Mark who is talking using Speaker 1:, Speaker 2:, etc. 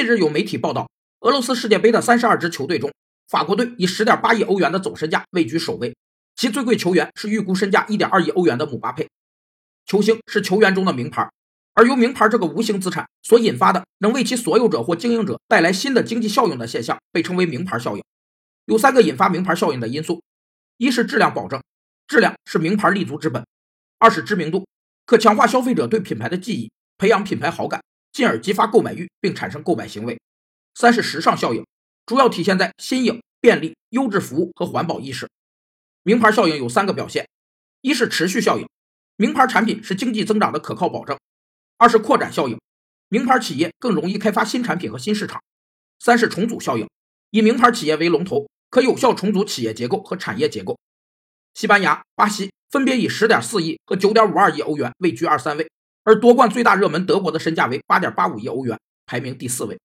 Speaker 1: 近日有媒体报道，俄罗斯世界杯的三十二支球队中，法国队以十点八亿欧元的总身价位居首位，其最贵球员是预估身价一点二亿欧元的姆巴佩。球星是球员中的名牌，而由名牌这个无形资产所引发的能为其所有者或经营者带来新的经济效应的现象，被称为名牌效应。有三个引发名牌效应的因素：一是质量保证，质量是名牌立足之本；二是知名度，可强化消费者对品牌的记忆，培养品牌好感。进而激发购买欲，并产生购买行为。三是时尚效应，主要体现在新颖、便利、优质服务和环保意识。名牌效应有三个表现：一是持续效应，名牌产品是经济增长的可靠保证；二是扩展效应，名牌企业更容易开发新产品和新市场；三是重组效应，以名牌企业为龙头，可有效重组企业结构和产业结构。西班牙、巴西分别以十点四亿和九点五二亿欧元位居二三位。而夺冠最大热门德国的身价为八点八五亿欧元，排名第四位。